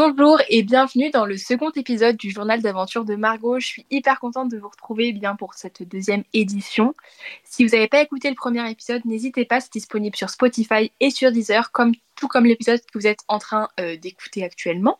Bonjour et bienvenue dans le second épisode du journal d'aventure de Margot. Je suis hyper contente de vous retrouver bien pour cette deuxième édition. Si vous n'avez pas écouté le premier épisode, n'hésitez pas, c'est disponible sur Spotify et sur Deezer, comme, tout comme l'épisode que vous êtes en train euh, d'écouter actuellement.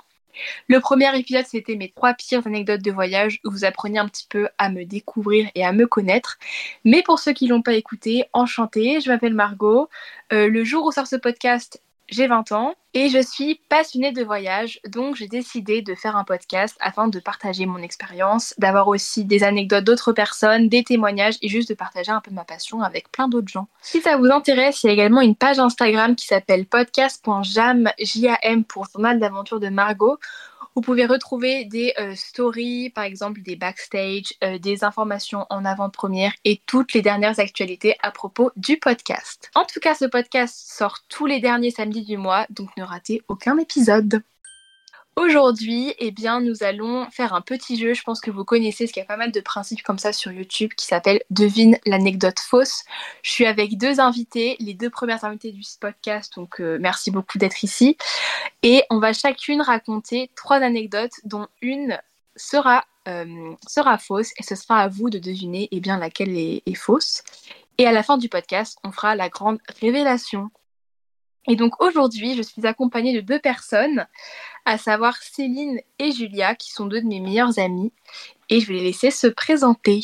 Le premier épisode, c'était mes trois pires anecdotes de voyage où vous appreniez un petit peu à me découvrir et à me connaître. Mais pour ceux qui l'ont pas écouté, enchantée, je m'appelle Margot. Euh, le jour où sort ce podcast, j'ai 20 ans et je suis passionnée de voyage, donc j'ai décidé de faire un podcast afin de partager mon expérience, d'avoir aussi des anecdotes d'autres personnes, des témoignages et juste de partager un peu ma passion avec plein d'autres gens. Si ça vous intéresse, il y a également une page Instagram qui s'appelle podcast.jam, J-A-M pour journal d'aventure de Margot, vous pouvez retrouver des euh, stories, par exemple des backstage, euh, des informations en avant-première et toutes les dernières actualités à propos du podcast. En tout cas, ce podcast sort tous les derniers samedis du mois, donc ne ratez aucun épisode. Aujourd'hui, eh bien, nous allons faire un petit jeu. Je pense que vous connaissez, ce qu'il y a pas mal de principes comme ça sur YouTube qui s'appelle Devine l'anecdote fausse. Je suis avec deux invités, les deux premières invitées du podcast, donc euh, merci beaucoup d'être ici. Et on va chacune raconter trois anecdotes, dont une sera, euh, sera fausse, et ce sera à vous de deviner eh bien, laquelle est fausse. Et à la fin du podcast, on fera la grande révélation. Et donc aujourd'hui, je suis accompagnée de deux personnes, à savoir Céline et Julia, qui sont deux de mes meilleures amies. Et je vais les laisser se présenter.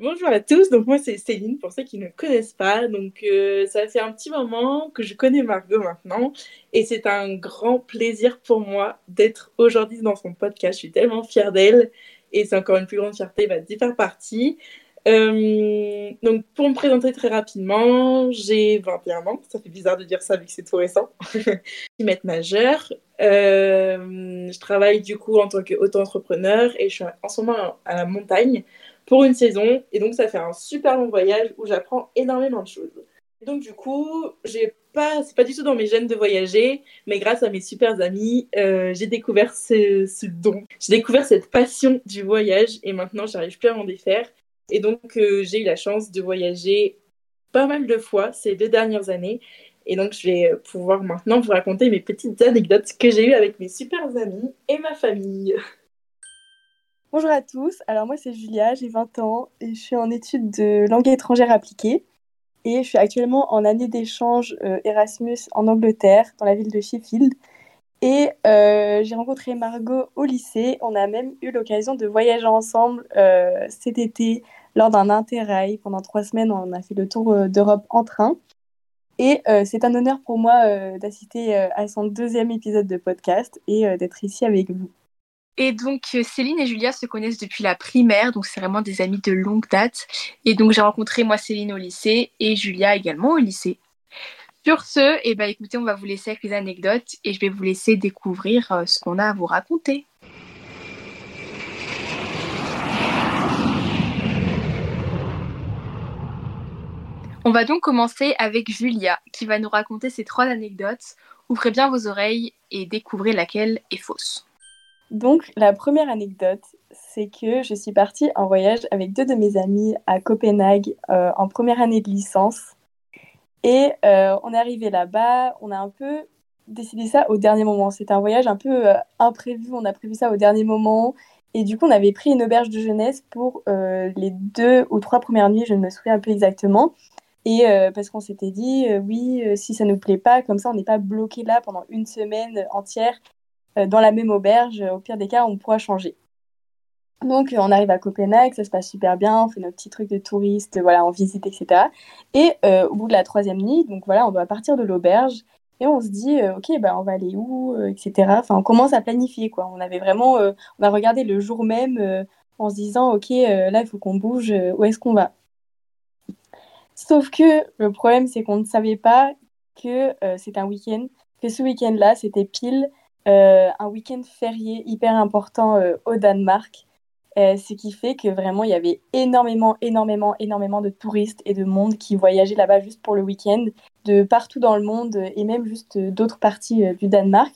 Bonjour à tous, donc moi c'est Céline pour ceux qui ne connaissent pas. Donc euh, ça fait un petit moment que je connais Margot maintenant et c'est un grand plaisir pour moi d'être aujourd'hui dans son podcast. Je suis tellement fière d'elle et c'est encore une plus grande fierté bah, d'y faire partie. Euh, donc, pour me présenter très rapidement, j'ai 21 ans. Ça fait bizarre de dire ça vu que c'est tout récent. je suis nageur. Euh, je travaille du coup en tant qu'auto-entrepreneur et je suis en ce moment à la montagne pour une saison. Et donc, ça fait un super long voyage où j'apprends énormément de choses. Donc, du coup, j'ai pas, c'est pas du tout dans mes gènes de voyager, mais grâce à mes super amis, euh, j'ai découvert ce don. J'ai découvert cette passion du voyage et maintenant, j'arrive plus à m'en défaire. Et donc, euh, j'ai eu la chance de voyager pas mal de fois ces deux dernières années. Et donc, je vais pouvoir maintenant vous raconter mes petites anecdotes que j'ai eues avec mes super amis et ma famille. Bonjour à tous, alors moi c'est Julia, j'ai 20 ans et je suis en études de langue étrangère appliquée. Et je suis actuellement en année d'échange euh, Erasmus en Angleterre, dans la ville de Sheffield. Et euh, j'ai rencontré Margot au lycée. On a même eu l'occasion de voyager ensemble euh, cet été lors d'un interrail. Pendant trois semaines, on a fait le tour euh, d'Europe en train. Et c'est un honneur pour moi d'assister à son deuxième épisode de podcast et d'être ici avec vous. Et donc Céline et Julia se connaissent depuis la primaire, donc c'est vraiment des amis de longue date. Et donc j'ai rencontré moi Céline au lycée et Julia également au lycée. Sur ce, eh ben, écoutez, on va vous laisser avec les anecdotes et je vais vous laisser découvrir euh, ce qu'on a à vous raconter. On va donc commencer avec Julia qui va nous raconter ces trois anecdotes. Ouvrez bien vos oreilles et découvrez laquelle est fausse. Donc la première anecdote, c'est que je suis partie en voyage avec deux de mes amis à Copenhague euh, en première année de licence. Et euh, on est arrivé là-bas, on a un peu décidé ça au dernier moment. C'était un voyage un peu euh, imprévu, on a prévu ça au dernier moment. Et du coup, on avait pris une auberge de jeunesse pour euh, les deux ou trois premières nuits, je ne me souviens plus exactement. Et parce qu'on s'était dit, oui, si ça ne nous plaît pas, comme ça, on n'est pas bloqué là pendant une semaine entière dans la même auberge. Au pire des cas, on pourra changer. Donc, on arrive à Copenhague, ça se passe super bien, on fait nos petits trucs de touristes, voilà, on visite, etc. Et euh, au bout de la troisième nuit, donc voilà, on doit partir de l'auberge et on se dit, euh, ok, bah, on va aller où, euh, etc. Enfin, on commence à planifier, quoi. On avait vraiment, on a regardé le jour même en se disant, ok, là, il faut qu'on bouge, où est-ce qu'on va? Sauf que le problème, c'est qu'on ne savait pas que c'est un week-end, que ce week-end-là, c'était pile un week-end férié hyper important au Danemark. Euh, ce qui fait que vraiment, il y avait énormément, énormément, énormément de touristes et de monde qui voyageaient là-bas juste pour le week-end, de partout dans le monde et même juste d'autres parties euh, du Danemark.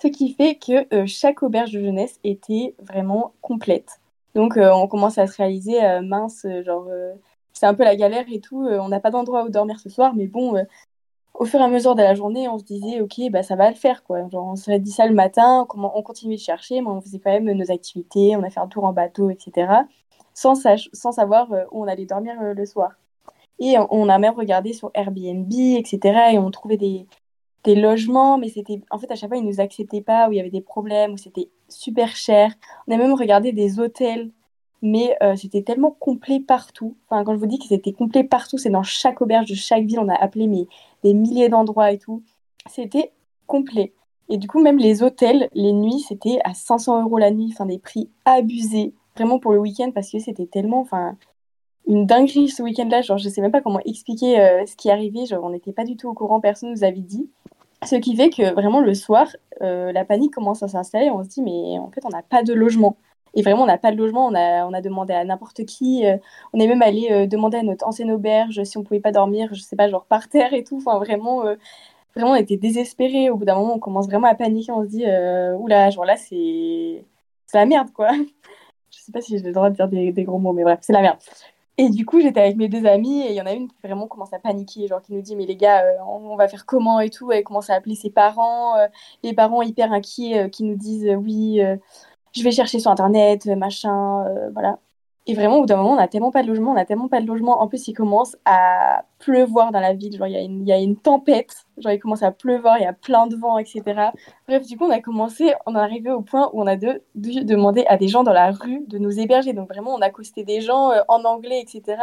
Ce qui fait que euh, chaque auberge de jeunesse était vraiment complète. Donc on commence à se réaliser, mince, genre, c'est un peu la galère et tout, on n'a pas d'endroit où dormir ce soir, mais bon, au fur et à mesure de la journée, on se disait, ok, bah, ça va le faire, quoi. On serait dit ça le matin, comment on continuait de chercher, mais on faisait quand même nos activités, on a fait un tour en bateau, etc., sans, sans savoir euh, où on allait dormir euh, le soir. Et on a même regardé sur Airbnb, etc., et on trouvait des, des logements, mais c'était, en fait, à chaque fois, ils nous acceptaient pas, où il y avait des problèmes, où c'était super cher. On a même regardé des hôtels mais euh, c'était tellement complet partout. Enfin, quand je vous dis que c'était complet partout, c'est dans chaque auberge de chaque ville, on a appelé mais, des milliers d'endroits et tout. C'était complet. Et du coup, même les hôtels, les nuits, c'était à 500 euros la nuit, enfin des prix abusés, vraiment pour le week-end, parce que c'était tellement, enfin, une dinguerie ce week-end-là. Genre, je sais même pas comment expliquer euh, ce qui arrivait. Genre, on n'était pas du tout au courant, personne nous avait dit. Ce qui fait que vraiment le soir, euh, la panique commence à s'installer. On se dit, mais en fait, on n'a pas de logement. Et vraiment, on n'a pas de logement. On a, on a demandé à n'importe qui. Euh, on est même allé euh, demander à notre ancienne auberge si on pouvait pas dormir, je sais pas, genre par terre et tout. Enfin, vraiment, euh, vraiment, on était désespérés. Au bout d'un moment, on commence vraiment à paniquer. On se dit, oula, genre là, c'est la merde, quoi. je sais pas si j'ai le droit de dire des, gros mots, mais bref, c'est la merde. Et du coup, j'étais avec mes deux amis et il y en a une qui vraiment commence à paniquer, genre qui nous dit mais les gars, on, va faire comment et tout. Elle commence à appeler ses parents, les parents hyper inquiets qui nous disent oui, je vais chercher sur internet, euh, machin, euh, voilà. Et vraiment, au bout d'un moment, on n'a tellement pas de logement, on n'a tellement pas de logement. En plus, il commence à pleuvoir dans la ville. Genre, il y, y a une tempête. Genre, il commence à pleuvoir, il y a plein de vent, etc. Bref, du coup, on a commencé, on est arrivé au point où on a dû demander à des gens dans la rue de nous héberger. Donc, vraiment, on a accosté des gens euh, en anglais, etc.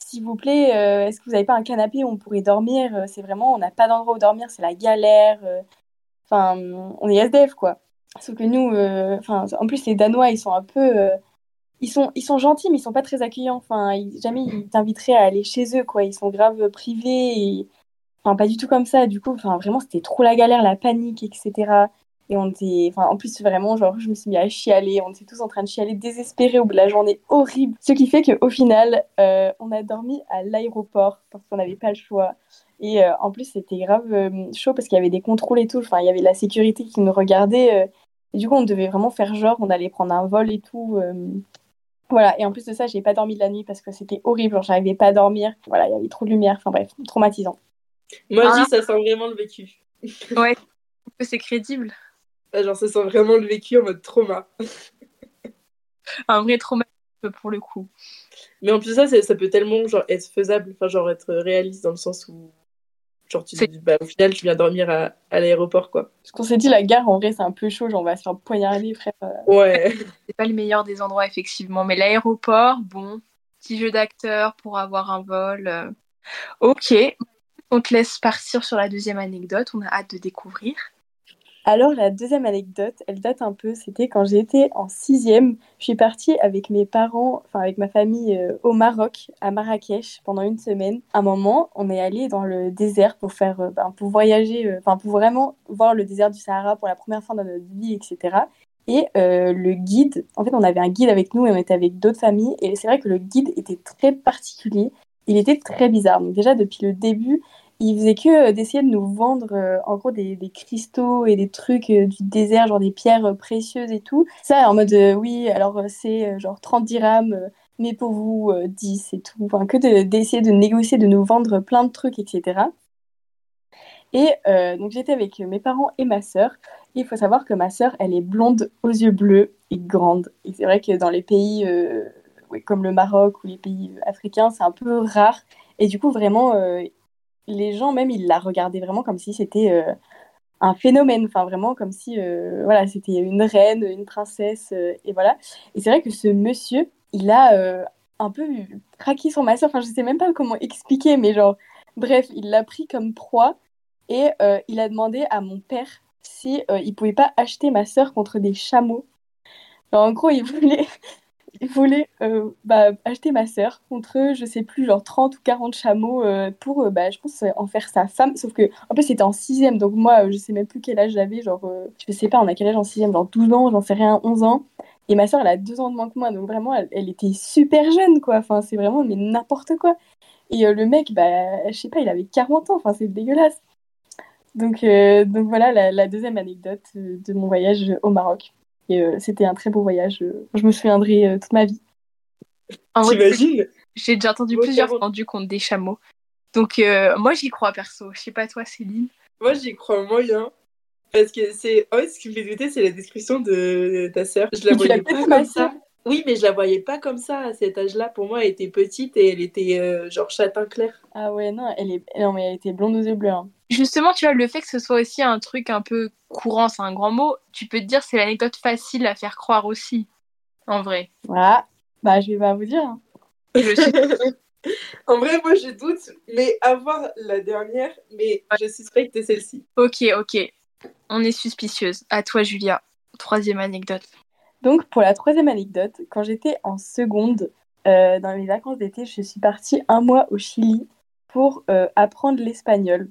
S'il vous plaît, est-ce que vous n'avez pas un canapé où on pourrait dormir C'est vraiment, on n'a pas d'endroit où dormir, c'est la galère. Enfin, on est SDF, quoi. Sauf que nous, euh, enfin, en plus, les Danois, ils sont un peu. Euh, ils, sont, ils sont gentils, mais ils sont pas très accueillants. Enfin, jamais ils t'inviteraient à aller chez eux, quoi. Ils sont grave privés. Enfin, pas du tout comme ça. Du coup, enfin, vraiment, c'était trop la galère, la panique, etc. Et on était. Enfin, en plus, vraiment, genre, je me suis mis à chialer. On était tous en train de chialer, désespérés au bout de la journée horrible. Ce qui fait qu'au final, euh, on a dormi à l'aéroport parce qu'on n'avait pas le choix. Et en plus, c'était grave chaud parce qu'il y avait des contrôles et tout. Enfin, il y avait la sécurité qui nous regardait. Et du coup, on devait vraiment faire genre, on allait prendre un vol et tout. Euh, voilà, et en plus de ça, j'ai pas dormi de la nuit parce que c'était horrible, genre j'arrivais pas à dormir. Voilà, il y avait trop de lumière, enfin bref, traumatisant. Moi, je dis, ah. ça sent vraiment le vécu. Ouais, c'est crédible? genre, ça sent vraiment le vécu en mode trauma. un vrai trauma pour le coup. Mais en plus, ça, ça peut tellement genre, être faisable, enfin, genre être réaliste dans le sens où Genre, tu dis, bah, au final, je viens dormir à, à l'aéroport, quoi. Parce qu'on s'est dit, la gare, en vrai, c'est un peu chaud, genre, on va se faire poignarder, frère. Ouais. c'est pas le meilleur des endroits, effectivement. Mais l'aéroport, bon, petit jeu d'acteur pour avoir un vol. Euh, ok. On te laisse partir sur la deuxième anecdote. On a hâte de découvrir. Alors, la deuxième anecdote, elle date un peu. C'était quand j'étais en sixième. Je suis partie avec mes parents, enfin avec ma famille, euh, au Maroc, à Marrakech, pendant une semaine. À un moment, on est allé dans le désert pour faire, euh, ben, pour voyager, euh, enfin pour vraiment voir le désert du Sahara pour la première fois dans notre vie, etc. Et le guide, en fait, on avait un guide avec nous et on était avec d'autres familles. Et c'est vrai que le guide était très particulier. Il était très bizarre. Donc déjà, depuis le début, il faisait que euh, d'essayer de nous vendre euh, en gros des, des, cristaux et des trucs euh, du désert, genre des pierres précieuses et tout. Ça en mode oui, alors c'est genre 30 dirhams, mais pour vous 10 et tout. Enfin, que d'essayer de, négocier, de nous vendre plein de trucs, etc. Et donc j'étais avec mes parents et ma sœur. Il faut savoir que ma sœur, elle est blonde aux yeux bleus et grande. Et c'est vrai que dans les pays comme le Maroc ou les pays africains, c'est un peu rare. Et du coup, vraiment, les gens même, ils la regardaient vraiment comme si c'était euh, un phénomène, enfin vraiment comme si euh, voilà, c'était une reine, une princesse, euh, et voilà. Et c'est vrai que ce monsieur, il a un peu craqué sur ma soeur, enfin je sais même pas comment expliquer, mais genre, bref, il l'a pris comme proie et il a demandé à mon père si il pouvait pas acheter ma soeur contre des chameaux. en gros, il voulait, voulait euh, bah, acheter ma sœur contre, je sais plus, genre 30 ou 40 chameaux euh, pour, euh, bah, je pense, en faire sa femme. Sauf que, en plus, c'était en 6 donc moi, je sais même plus quel âge j'avais, genre, je sais pas, on a quel âge en 6 genre 12 ans, j'en sais rien, 11 ans. Et ma sœur, elle a 2 ans de moins que moi, donc vraiment, elle, était super jeune, quoi. Enfin, c'est vraiment, mais n'importe quoi. Et le mec, bah, je sais pas, il avait 40 ans, enfin, c'est dégueulasse. Donc, donc voilà la, deuxième anecdote de mon voyage au Maroc. Et euh, c'était un très beau voyage. Je me souviendrai euh, toute ma vie. T'imagines J'ai déjà entendu plusieurs fois du compte des chameaux. Donc euh, moi j'y crois perso. Je sais pas toi Céline. Moi j'y crois moyen. Parce que c'est. Oh, ce qui me fait douter, c'est la description de ta sœur. Je la voyais pas comme ça. Oui, mais je la voyais pas comme ça à cet âge-là. Pour moi, elle était petite et elle était euh, genre châtain clair. Ah ouais, non, elle est, non, mais elle était blonde aux yeux bleus. Hein. Justement, tu vois, le fait que ce soit aussi un truc un peu courant, c'est un grand mot. Tu peux te dire, c'est l'anecdote facile à faire croire aussi, en vrai. Voilà. Bah, je vais pas vous dire. Hein. en vrai, moi, je doute, mais avoir la dernière, mais je suspecte celle-ci. Ok, ok. On est suspicieuse. À toi, Julia. Troisième anecdote. Donc, pour la troisième anecdote, quand j'étais en seconde, euh, dans les vacances d'été, je suis partie un mois au Chili pour euh, apprendre l'espagnol.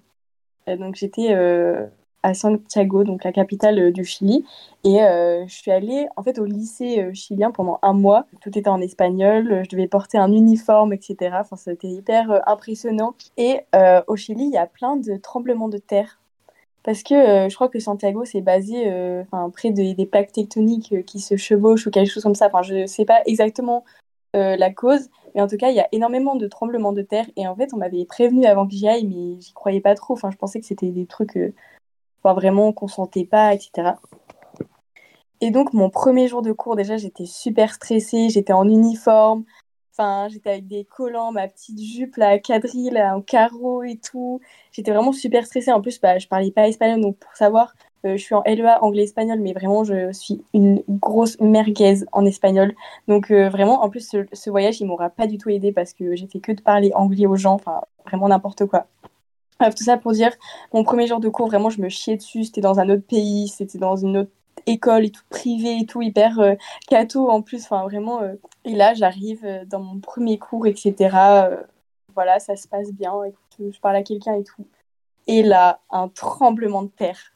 donc, j'étais euh, à Santiago, donc la capitale du Chili, et je suis allée en fait au lycée chilien pendant un mois. Tout était en espagnol, je devais porter un uniforme, etc. Enfin, c'était hyper impressionnant. Et au Chili, il y a plein de tremblements de terre parce que euh, je crois que Santiago c'est basé euh, près des plaques tectoniques euh, qui se chevauchent ou quelque chose comme ça. Enfin, je ne sais pas exactement la cause, mais en tout cas, il y a énormément de tremblements de terre. Et en fait, on m'avait prévenu avant que j'y aille, mais j'y croyais pas trop. Enfin, je pensais que c'était des trucs vraiment qu'on sentait pas, etc. Et donc, mon premier jour de cours, déjà, j'étais super stressée, j'étais en uniforme, Enfin, j'étais avec des collants, ma petite jupe, la quadrille, en carreau et tout. J'étais vraiment super stressée. En plus, bah, je parlais pas espagnol, donc pour savoir, euh, je suis en LEA anglais-espagnol, mais vraiment, je suis une grosse merguez en espagnol. Donc euh, vraiment, en plus, ce, voyage, il m'aura pas du tout aidé parce que j'ai fait que de parler anglais aux gens, enfin, vraiment n'importe quoi. Bref, tout ça pour dire, mon premier jour de cours, vraiment, je me chiais dessus. C'était dans un autre pays, c'était dans une autre école et tout privé et tout hyper euh, en plus. Enfin vraiment euh. et là j'arrive euh, dans mon premier cours etc voilà ça se passe bien. Écoute, je parle à quelqu'un et tout. Et là un tremblement de terre.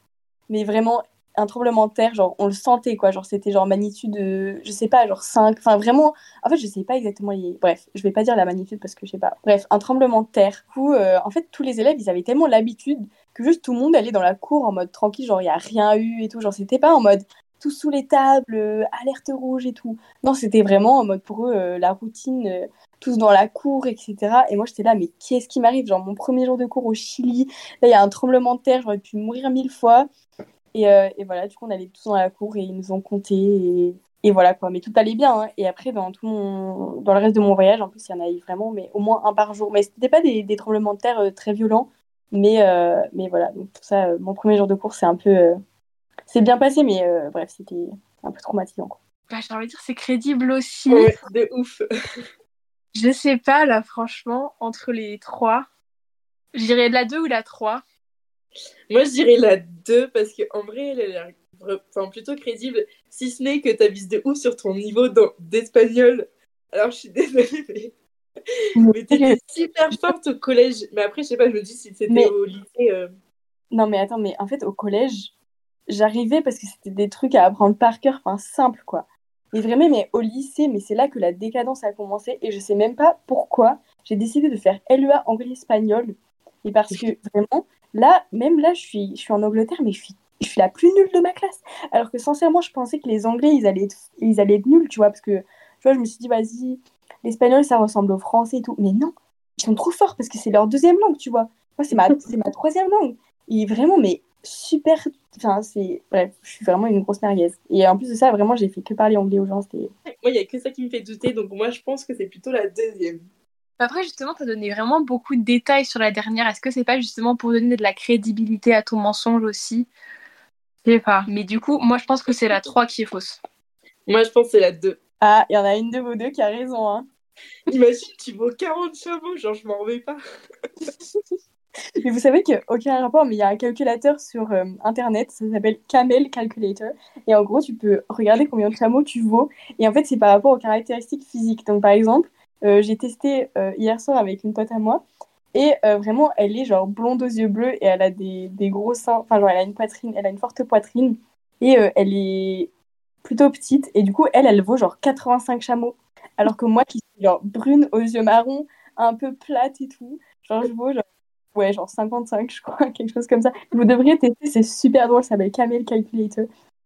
Mais vraiment un tremblement de terre, genre on le sentait quoi, genre c'était genre magnitude, je sais pas, genre 5, enfin vraiment, en fait je sais pas exactement, les... bref, je vais pas dire la magnitude parce que je sais pas, bref, un tremblement de terre. Du coup, euh, en fait tous les élèves ils avaient tellement l'habitude que juste tout le monde allait dans la cour en mode tranquille, genre il y a rien eu et tout, genre c'était pas en mode tout sous les tables, euh, alerte rouge et tout. Non, c'était vraiment en mode pour eux euh, la routine, tous dans la cour, etc. Et moi j'étais là, mais qu'est-ce qui m'arrive? Genre mon premier jour de cours au Chili, là il y a un tremblement de terre, j'aurais pu mourir mille fois. Euh, et, voilà, du coup, on allait tous dans la cour et ils nous ont compté. Et, voilà quoi. Mais tout allait bien. Hein. Et après, dans, tout mon... dans le reste de mon voyage, en plus, il y en a eu vraiment, mais au moins un par jour. Mais ce n'était pas des, tremblements de terre euh, très violents. Mais, euh, mais voilà, donc tout ça, mon premier jour de cours, c'est un peu. C'est bien passé, mais bref, c'était un peu traumatisant. Quoi. Bah, j'ai envie de dire, c'est crédible aussi. Ouais, de ouf. je sais pas, là, franchement, entre les trois. Je dirais la 2 ou la 3. Moi, je dirais la 2 parce qu'en vrai, elle a l'air enfin, plutôt crédible, si ce n'est que tu avises de ouf sur ton niveau d'espagnol. Alors, je suis désolée, mais. Mais t'étais super forte au collège. Mais après, je sais pas, je me dis si c'était au lycée. Euh. Non, mais attends, mais en fait, au collège, j'arrivais parce que c'était des trucs à apprendre par cœur, enfin, simple, quoi. Et vraiment, mais au lycée, mais c'est là que la décadence a commencé. Et je sais même pas pourquoi j'ai décidé de faire LEA anglais-espagnol. Et parce que vraiment, Là, même là, je suis, je suis en Angleterre, mais je suis, je suis la plus nulle de ma classe. Alors que sincèrement, je pensais que les Anglais, ils allaient être, ils allaient être nuls, tu vois, parce que, tu vois, je me suis dit, vas-y, l'espagnol, ça ressemble au français et tout. Mais non, ils sont trop forts parce que c'est leur deuxième langue, tu vois. Moi, c'est ma, c'est ma troisième langue. Et vraiment, mais super. Enfin, c'est. Bref, je suis vraiment une grosse merguez. Et en plus de ça, vraiment, j'ai fait que parler anglais aux gens. C'était... Moi, il n'y a que ça qui me fait douter, donc moi, je pense que c'est plutôt la deuxième. Après, justement, tu as donné vraiment beaucoup de détails sur la dernière. Est-ce que c'est pas justement pour donner de la crédibilité à ton mensonge aussi? Je sais pas. Mais du coup, moi, je pense que c'est la 3 qui est fausse. Moi, je pense que c'est la 2. Ah, il y en a une de vous deux qui a raison. Hein. Imagine, tu vaux 40 chameaux, genre, je m'en remets pas. mais vous savez qu'aucun rapport, mais il y a un calculateur sur euh, Internet, ça s'appelle Camel Calculator. Et en gros, tu peux regarder combien de chameaux tu vaux. Et en fait, c'est par rapport aux caractéristiques physiques. Donc, par exemple, euh, j'ai testé euh, hier soir avec une pote à moi. Et vraiment, elle est genre blonde aux yeux bleus et elle a des gros seins. Enfin, genre, elle a une poitrine, elle a une forte poitrine. Et elle est plutôt petite. Et du coup, elle, elle vaut genre 85 chameaux. Alors que moi, qui suis genre brune aux yeux marrons, un peu plate et tout, genre, je vaux genre, ouais, genre 55, je crois, quelque chose comme ça. Vous devriez tester, c'est super drôle, ça s'appelle Camel Calculator.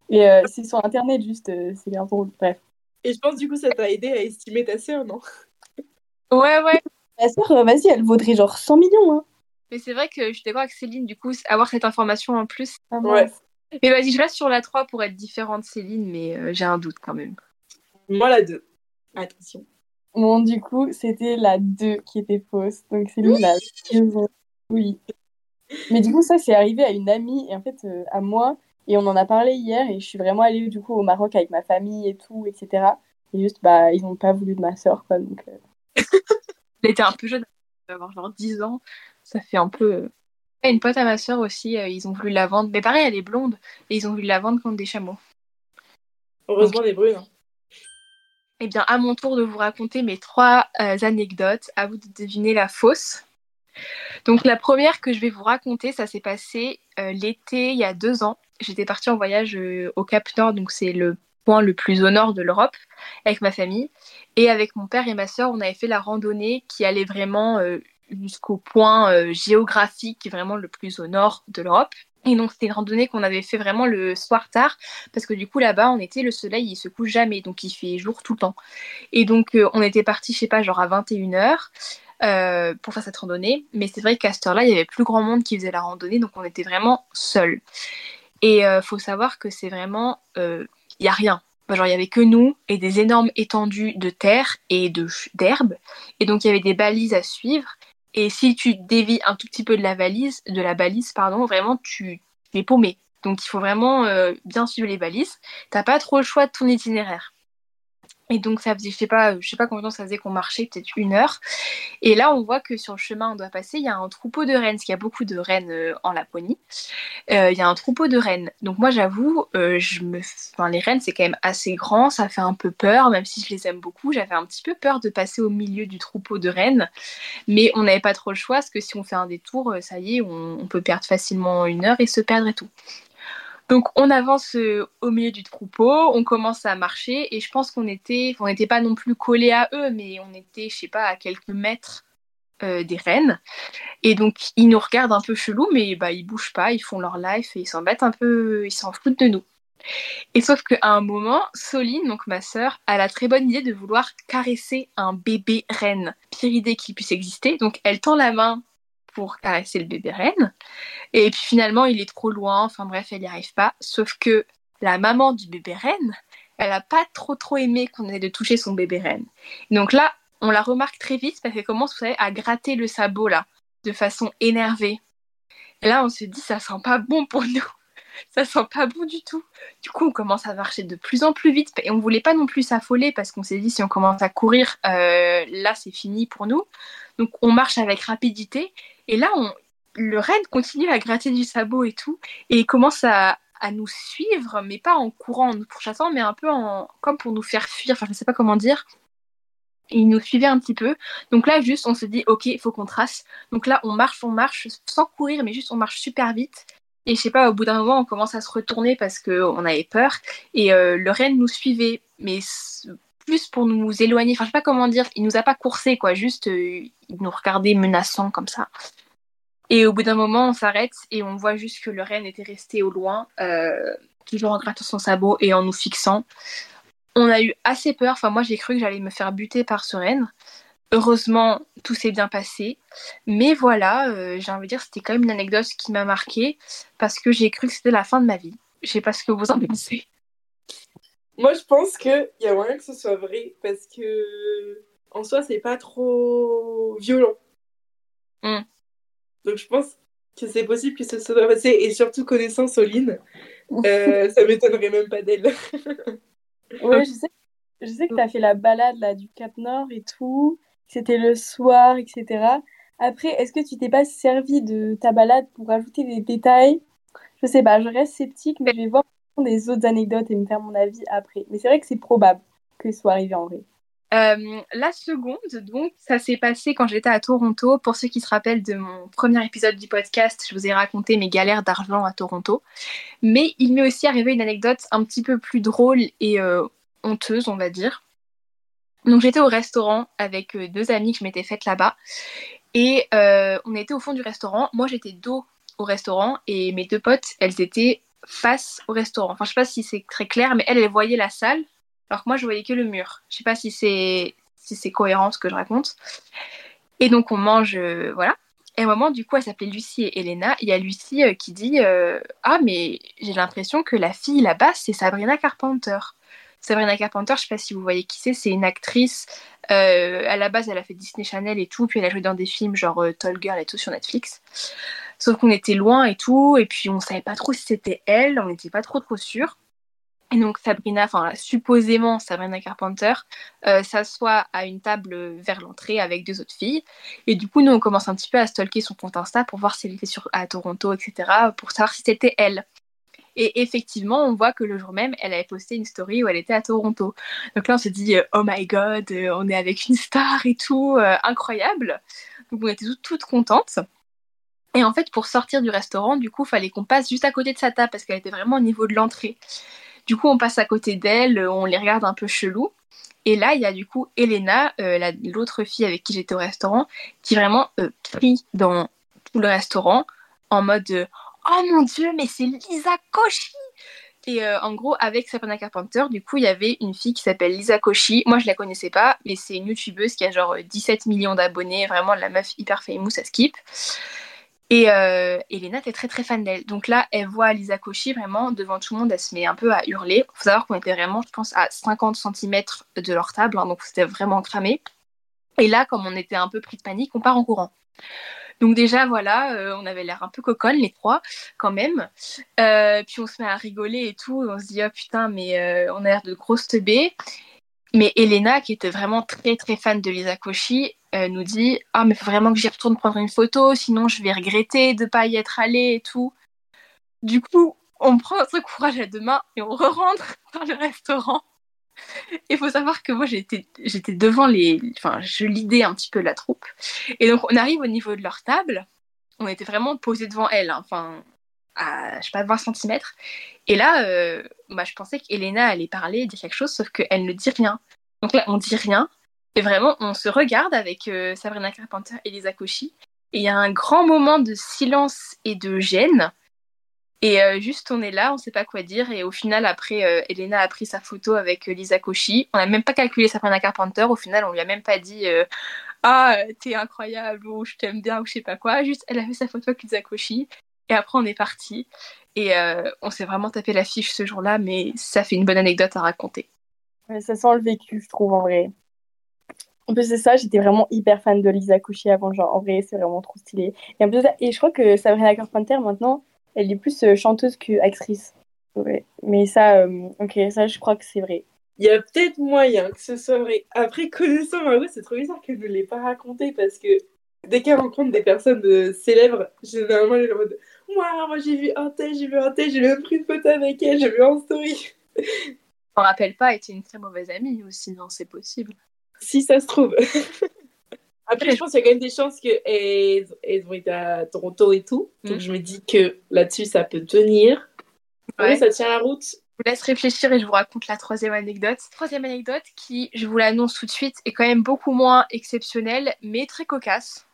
Et c'est sur internet, juste, c'est bien drôle. Bref. Et je pense, du coup, ça t'a aidé à estimer ta sœur, non? Ouais, ouais. Ma soeur, vas-y, elle vaudrait genre 100 millions. Hein. Mais c'est vrai que je suis d'accord avec Céline, du coup, avoir cette information en plus. Ah, Ouais. Mais vas-y, je reste sur la 3 pour être différente de Céline, mais euh, j'ai un doute quand même. Moi, la 2. Attention. Bon, du coup, c'était la 2 qui était fausse. Donc, c'est lui la raison. Oui. Mais du coup, ça, c'est arrivé à une amie et en fait, euh, à moi. Et on en a parlé hier et je suis vraiment allée du coup au Maroc avec ma famille et tout, etc. Et juste, bah, ils n'ont pas voulu de ma soeur, quoi. Donc, euh, Elle était un peu jeune, elle avoir genre 10 ans. Ça fait un peu. euh, Et Une pote à ma soeur aussi, euh, ils ont voulu la vendre. Mais pareil, elle est blonde. Et ils ont voulu la vendre contre des chameaux. Heureusement, des brunes. hein. Eh bien, à mon tour de vous raconter mes trois euh, anecdotes. À vous de deviner la fausse. Donc, la première que je vais vous raconter, ça s'est passé euh, l'été, il y a deux ans. J'étais partie en voyage euh, au Cap Nord, donc c'est le point le plus au nord de l'Europe, avec ma famille. Et avec mon père et ma soeur, on avait fait la randonnée qui allait vraiment jusqu'au point géographique, vraiment le plus au nord de l'Europe. Et donc, c'était une randonnée qu'on avait fait vraiment le soir tard, parce que du coup, là-bas, on était, le soleil, il se couche jamais, donc il fait jour tout le temps. Et donc, euh, on était parti, je sais pas, genre à 21h euh, pour faire cette randonnée. Mais c'est vrai qu'à cette heure-là, il y avait plus grand monde qui faisait la randonnée, donc on était vraiment seuls. Et euh, faut savoir que c'est vraiment, il y a rien. Genre, il y avait que nous et des énormes étendues de terre et d'herbe. Et donc, il y avait des balises à suivre. Et si tu dévis un tout petit peu de la valise, de la balise, pardon, vraiment, tu es paumé. Donc, il faut vraiment euh, bien suivre les balises. T'as pas trop le choix de ton itinéraire. Et donc, ça faisait, je sais pas, je sais pas combien de temps ça faisait qu'on marchait, peut-être une heure. Et là, on voit que sur le chemin on doit passer, il y a un troupeau de rennes, parce qu'il y a beaucoup de rennes euh, en Laponie. Euh, Il y a un troupeau de rennes. Donc moi, j'avoue, euh, je me, enfin, les rennes, c'est quand même assez grand, ça fait un peu peur, même si je les aime beaucoup. J'avais un petit peu peur de passer au milieu du troupeau de rennes, mais on n'avait pas trop le choix, parce que si on fait un détour, euh, ça y est, on peut perdre facilement une heure et se perdre et tout. Donc on avance euh, au milieu du troupeau, on commence à marcher et je pense qu'on était, on n'était pas non plus collés à eux, mais on était, je sais pas, à quelques mètres euh, des rennes. Et donc ils nous regardent un peu chelou, mais bah ils bougent pas, ils font leur life et ils s'en battent un peu, ils s'en foutent de nous. Et sauf qu'à un moment, Soline, donc ma sœur, a la très bonne idée de vouloir caresser un bébé renne. Pire idée qui puisse exister. Donc elle tend la main pour caresser le bébé renne. Et puis finalement, il est trop loin. Enfin bref, elle n'y arrive pas. Sauf que la maman du bébé renne, elle a pas trop trop aimé qu'on ait de toucher son bébé renne. Donc là, on la remarque très vite parce qu'elle commence, vous savez, à gratter le sabot là, de façon énervée. Et là, on se dit, ça sent pas bon pour nous. Ça sent pas bon du tout. Du coup, on commence à marcher de plus en plus vite et on voulait pas non plus s'affoler parce qu'on s'est dit si on commence à courir, euh, là c'est fini pour nous. Donc on marche avec rapidité et là le renne continue à gratter du sabot et tout et il commence à, nous suivre, mais pas en courant, en nous pourchassant, mais un peu en comme pour nous faire fuir. Enfin, je sais pas comment dire. Il nous suivait un petit peu. Donc là, juste, on se dit, ok, il faut qu'on trace. Donc là, on marche, on marche, sans courir, mais juste, on marche super vite. Et je sais pas, au bout d'un moment, on commence à se retourner parce qu'on avait peur. Et euh, le renne nous suivait, mais plus pour nous éloigner. Enfin, je sais pas comment dire. Il nous a pas coursé, quoi. Juste, euh, il nous regardait menaçant comme ça. Et au bout d'un moment, on s'arrête et on voit juste que le renne était resté au loin, euh, toujours en grattant son sabot et en nous fixant. On a eu assez peur. Enfin, moi, j'ai cru que j'allais me faire buter par ce renne. Heureusement, tout s'est bien passé. Mais voilà, euh, j'ai envie de dire, c'était quand même une anecdote qui m'a marquée parce que j'ai cru que c'était la fin de ma vie. Je sais pas ce que vous en pensez. Moi, je pense qu'il y a moyen que ce soit vrai parce que en soi, c'est pas trop violent. Mm. Donc, je pense que c'est possible que ce soit passé. Et surtout, connaissant Soline, euh, ça m'étonnerait même pas d'elle. Ouais, je sais, je sais que tu as fait la balade là, du Cap Nord et tout. C'était le soir, etc. Après, est-ce que tu t'es pas servi de ta balade pour ajouter des détails? Je sais pas, je reste sceptique, mais je vais voir des autres anecdotes et me faire mon avis après. Mais c'est vrai que c'est probable que ce soit arrivé en vrai. Euh, la seconde, donc, ça s'est passé quand j'étais à Toronto. Pour ceux qui se rappellent de mon premier épisode du podcast, je vous ai raconté mes galères d'argent à Toronto. Mais il m'est aussi arrivé une anecdote un petit peu plus drôle et euh, honteuse, on va dire. Donc j'étais au restaurant avec euh, deux amis que je m'étais faites là-bas. Et on était au fond du restaurant. Moi, j'étais dos au restaurant et mes deux potes, elles étaient face au restaurant. Enfin, je sais pas si c'est très clair, mais elles, elles voyaient la salle alors que moi je voyais que le mur. Je sais pas si c'est si c'est cohérent ce que je raconte. Et donc on mange, voilà. Et à un moment, du coup, elle s'appelait Lucie et Elena. Il y a Lucie qui dit Ah, mais j'ai l'impression que la fille là-bas, c'est Sabrina Carpenter. Sabrina Carpenter, je sais pas si vous voyez qui c'est, c'est une actrice. Euh, à la base, elle a fait Disney Channel et tout, puis elle a joué dans des films genre euh, Tall Girl et tout sur Netflix. Sauf qu'on était loin et tout, et puis on savait pas trop si c'était elle, on n'était pas trop trop sûr. Et donc Sabrina, enfin supposément Sabrina Carpenter, euh, s'assoit à une table vers l'entrée avec deux autres filles. Et du coup, nous, on commence un petit peu à stalker son compte Insta pour voir si elle était sur, à Toronto, etc., pour savoir si c'était elle. Et effectivement, on voit que le jour même, elle avait posté une story où elle était à Toronto. Donc là, on se dit, oh my god, euh, on est avec une star et tout, euh, incroyable. Donc on était toutes, contentes. Et en fait, pour sortir du restaurant, du coup, fallait qu'on passe juste à côté de sa table parce qu'elle était vraiment au niveau de l'entrée. Du coup, on passe à côté d'elle, on les regarde un peu chelou. Et là, il y a du coup Elena, l'autre fille avec qui j'étais au restaurant, qui vraiment crie dans tout le restaurant en mode oh mon dieu, mais c'est Lisa Cauchy et euh, en gros, avec Sabrina Carpenter, du coup, il y avait une fille qui s'appelle Lisa Cauchy. Moi, je la connaissais pas, mais c'est une youtubeuse qui a genre 17 euh, millions d'abonnés, vraiment la meuf hyper famous à Skip. Et euh, Elena était très très fan d'elle. Donc là, elle voit Lisa Cauchy vraiment devant tout le monde, elle se met un peu à hurler. Faut savoir qu'on était vraiment, je pense, à 50 cm de leur table, hein, donc c'était vraiment cramé. Et là, comme on était un peu pris de panique, on part en courant. Donc déjà, voilà, euh, on avait l'air un peu coconne les trois, quand même. Euh, puis on se met à rigoler et tout, on se dit, oh putain, mais euh, on a l'air de grosses teubées. Mais Elena, qui était vraiment très très fan de Lisa Cauchy, nous dit, ah mais faut vraiment que j'y retourne prendre une photo, sinon je vais regretter de pas y être allée et tout. Du coup, on prend notre courage à deux mains et on re-rentre dans le restaurant. Il faut savoir que moi j'étais devant les enfin je lidais un petit peu la troupe et donc on arrive au niveau de leur table on était vraiment posé devant elle hein. enfin à je sais pas 20 cm et là euh, bah, je pensais qu'Elena allait parler dire quelque chose sauf qu'elle ne dit rien donc là on dit rien et vraiment on se regarde avec euh, Sabrina Carpenter et Lisa Cauchy et il y a un grand moment de silence et de gêne et euh, juste, on est là, on sait pas quoi dire. Et au final, après, euh, Elena a pris sa photo avec Lisa Cauchy. On n'a même pas calculé Sabrina Carpenter. Au final, on lui a même pas dit Ah, t'es incroyable ou je t'aime bien ou je sais pas quoi. Juste, elle a fait sa photo avec Lisa Cauchy. Et après, on est parti. Et on s'est vraiment tapé la fiche ce jour-là, mais ça fait une bonne anecdote à raconter. ça sent le vécu, je trouve, en vrai. En plus, c'est ça, j'étais vraiment hyper fan de Lisa Cauchy avant. Genre, en vrai, c'est vraiment trop stylé. Et, en plus, et je crois que Sabrina Carpenter, maintenant, elle est plus euh, chanteuse que actrice. Ouais. Mais ça, euh, ok, ça, je crois que c'est vrai. Il y a peut-être moyen que ce soit vrai. Après, connaissant Margot, c'est trop bizarre qu'elle ne l'ait pas raconté parce que dès qu'elle rencontre des personnes euh, célèbres, généralement, elle est en mode Moi, moi j'ai vu un tel, j'ai vu un tel, j'ai même pris une photo avec elle, j'ai vu en story. On rappelle pas, elle était une très mauvaise amie aussi, non, c'est possible. Si ça se trouve. Après, je pense qu'il y a quand même des chances qu'elles vont être à Toronto et tout. Donc, mm. je me dis que là-dessus, ça peut tenir. Ouais. ça tient la route. Je vous laisse réfléchir et je vous raconte la troisième anecdote. Troisième anecdote qui, je vous l'annonce tout de suite, est quand même beaucoup moins exceptionnelle, mais très cocasse.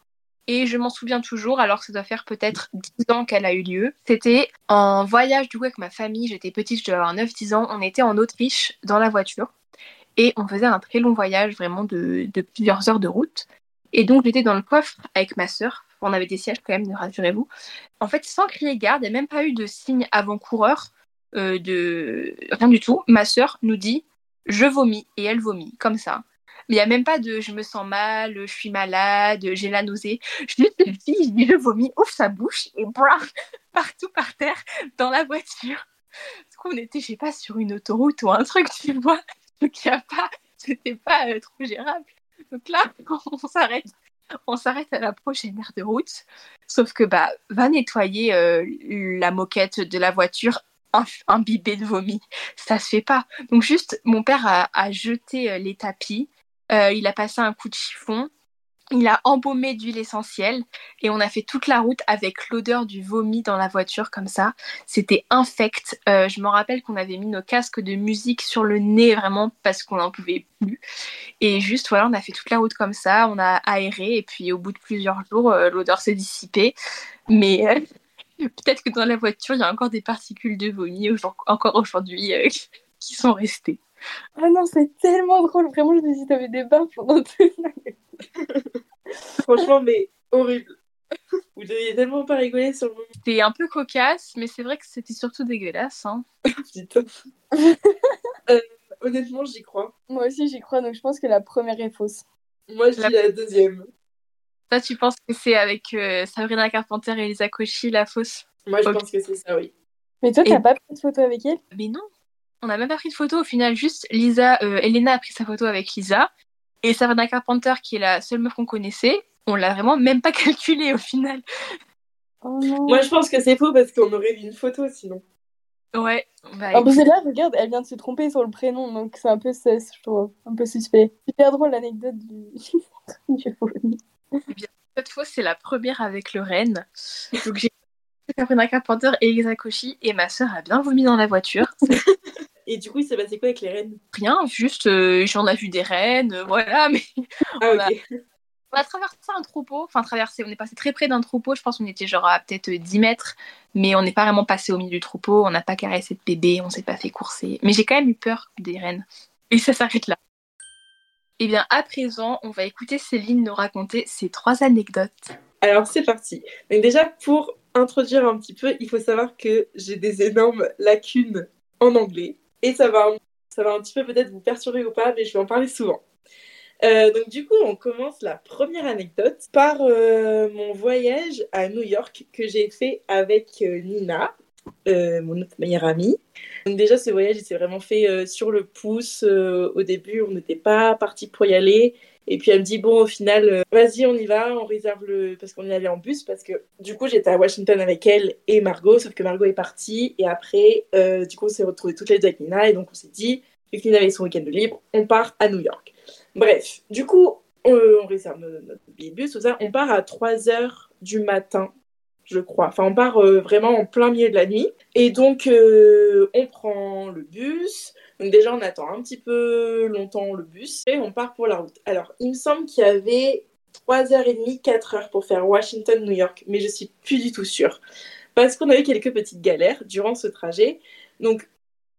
Et je m'en souviens toujours, alors que ça doit faire peut-être 10 ans qu'elle a eu lieu. C'était en voyage du coup avec ma famille, j'étais petite, je devais avoir 9-10 ans. On était en Autriche dans la voiture. Et on faisait un très long voyage, vraiment de plusieurs heures de route. Et donc, j'étais dans le coffre avec ma sœur. On avait des sièges quand même, rassurez-vous. En fait, sans crier garde, il n'y a même pas eu de signe avant-coureur, euh, de rien du tout. Ma sœur nous dit je vomis et elle vomit, comme ça. Mais il n'y a même pas de je me sens mal, je suis malade, j'ai la nausée. Je dis je vomis, ouvre sa bouche et bref, partout par terre dans la voiture. Parce qu'on était, je sais pas, sur une autoroute ou un truc, tu vois. Donc il n'y a pas, c'était pas euh, trop gérable. Donc là, on s'arrête. On s'arrête à la prochaine aire de route. Sauf que bah, va nettoyer euh, la moquette de la voiture imbibée de vomi. Ça se fait pas. Donc juste, mon père a, jeté euh, les tapis. Il a passé un coup de chiffon il a embaumé d'huile essentielle et on a fait toute la route avec l'odeur du vomi dans la voiture comme ça. C'était infect. Euh, je me rappelle qu'on avait mis nos casques de musique sur le nez vraiment parce qu'on n'en pouvait plus. Et juste voilà, on a fait toute la route comme ça, on a aéré et puis au bout de plusieurs jours, euh, l'odeur s'est dissipée. Mais euh, peut-être que dans la voiture, il y a encore des particules de vomi encore aujourd'hui qui sont restées. Ah non, c'est tellement drôle. Vraiment, je me dis, t'avais des bains pendant toute Franchement, mais horrible. Vous deviez tellement pas rigoler sur le moment. C'était un peu cocasse, mais c'est vrai que c'était surtout dégueulasse. Hein. Putain. Euh, honnêtement, j'y crois. Moi aussi, j'y crois, donc je pense que la première est fausse. Moi, je dis la deuxième. Toi, tu penses que c'est avec euh, Sabrina Carpenter et Elisa Cauchy la fausse? Moi, je pense que c'est ça, oui. Mais toi, Et- t'as pas pris de photo avec elle? Mais non, on n'a même pas pris de photo au final. Juste Lisa, euh, Elena a pris sa photo avec Lisa et Sabrina Carpenter, qui est la seule meuf qu'on connaissait, on l'a vraiment même pas calculé au final. Oh non. Moi, je pense que c'est faux parce qu'on aurait vu une photo sinon. Ouais. Bah, Ah, parce que là, regarde, elle vient de se tromper sur le prénom, donc c'est un peu sus, je trouve. Un peu suspect. Super drôle l'anecdote du... du vomi. cette fois, c'est la première avec le Rennes. Donc j'ai Sabrina Carpenter et Cauchy et ma sœur a bien vomi dans la voiture. Et du coup, il s'est passé quoi avec les rennes? Rien, juste euh, j'en ai vu des rennes, euh, voilà, mais Ah, On a-. On a traversé un troupeau, enfin traversé, on est passé très près d'un troupeau, je pense qu'on était genre à peut-être euh, 10 mètres, mais on n'est pas vraiment passé au milieu du troupeau, on n'a pas caressé de bébé, on s'est pas fait courser. Mais j'ai quand même eu peur des rennes. Et ça s'arrête là. Et bien à présent, on va écouter Céline nous raconter ses trois anecdotes. Alors, c'est parti. Donc, déjà, pour introduire un petit peu, il faut savoir que j'ai des énormes lacunes en anglais. Et ça va, ça va un petit peu peut-être vous perturber ou pas, mais je vais en parler souvent. Euh, donc, du coup, on commence la première anecdote par euh, mon voyage à New York que j'ai fait avec euh, Nina, mon autre meilleure amie. Donc, déjà, ce voyage, il s'est vraiment fait sur le pouce. Au début, on n'était pas parti pour y aller. Et puis elle me dit bon au final euh, vas-y on y va, on réserve le parce qu'on y allait en bus parce que du coup j'étais à Washington avec elle et Margot sauf que Margot est partie et après euh, du coup on s'est retrouvés toutes les deux avec Nina et donc on s'est dit vu que Nina avait son week-end de libre on part à New York. Bref du coup on réserve notre, billet de bus tout ça on part à 3 heures du matin je crois enfin on part euh, vraiment en plein milieu de la nuit et donc on prend le bus donc déjà, on attend un petit peu longtemps le bus et on part pour la route. Alors, il me semble qu'il y avait 3h30, 4h pour faire Washington-New York, mais je suis plus du tout sûre. Parce qu'on a eu quelques petites galères durant ce trajet. Donc,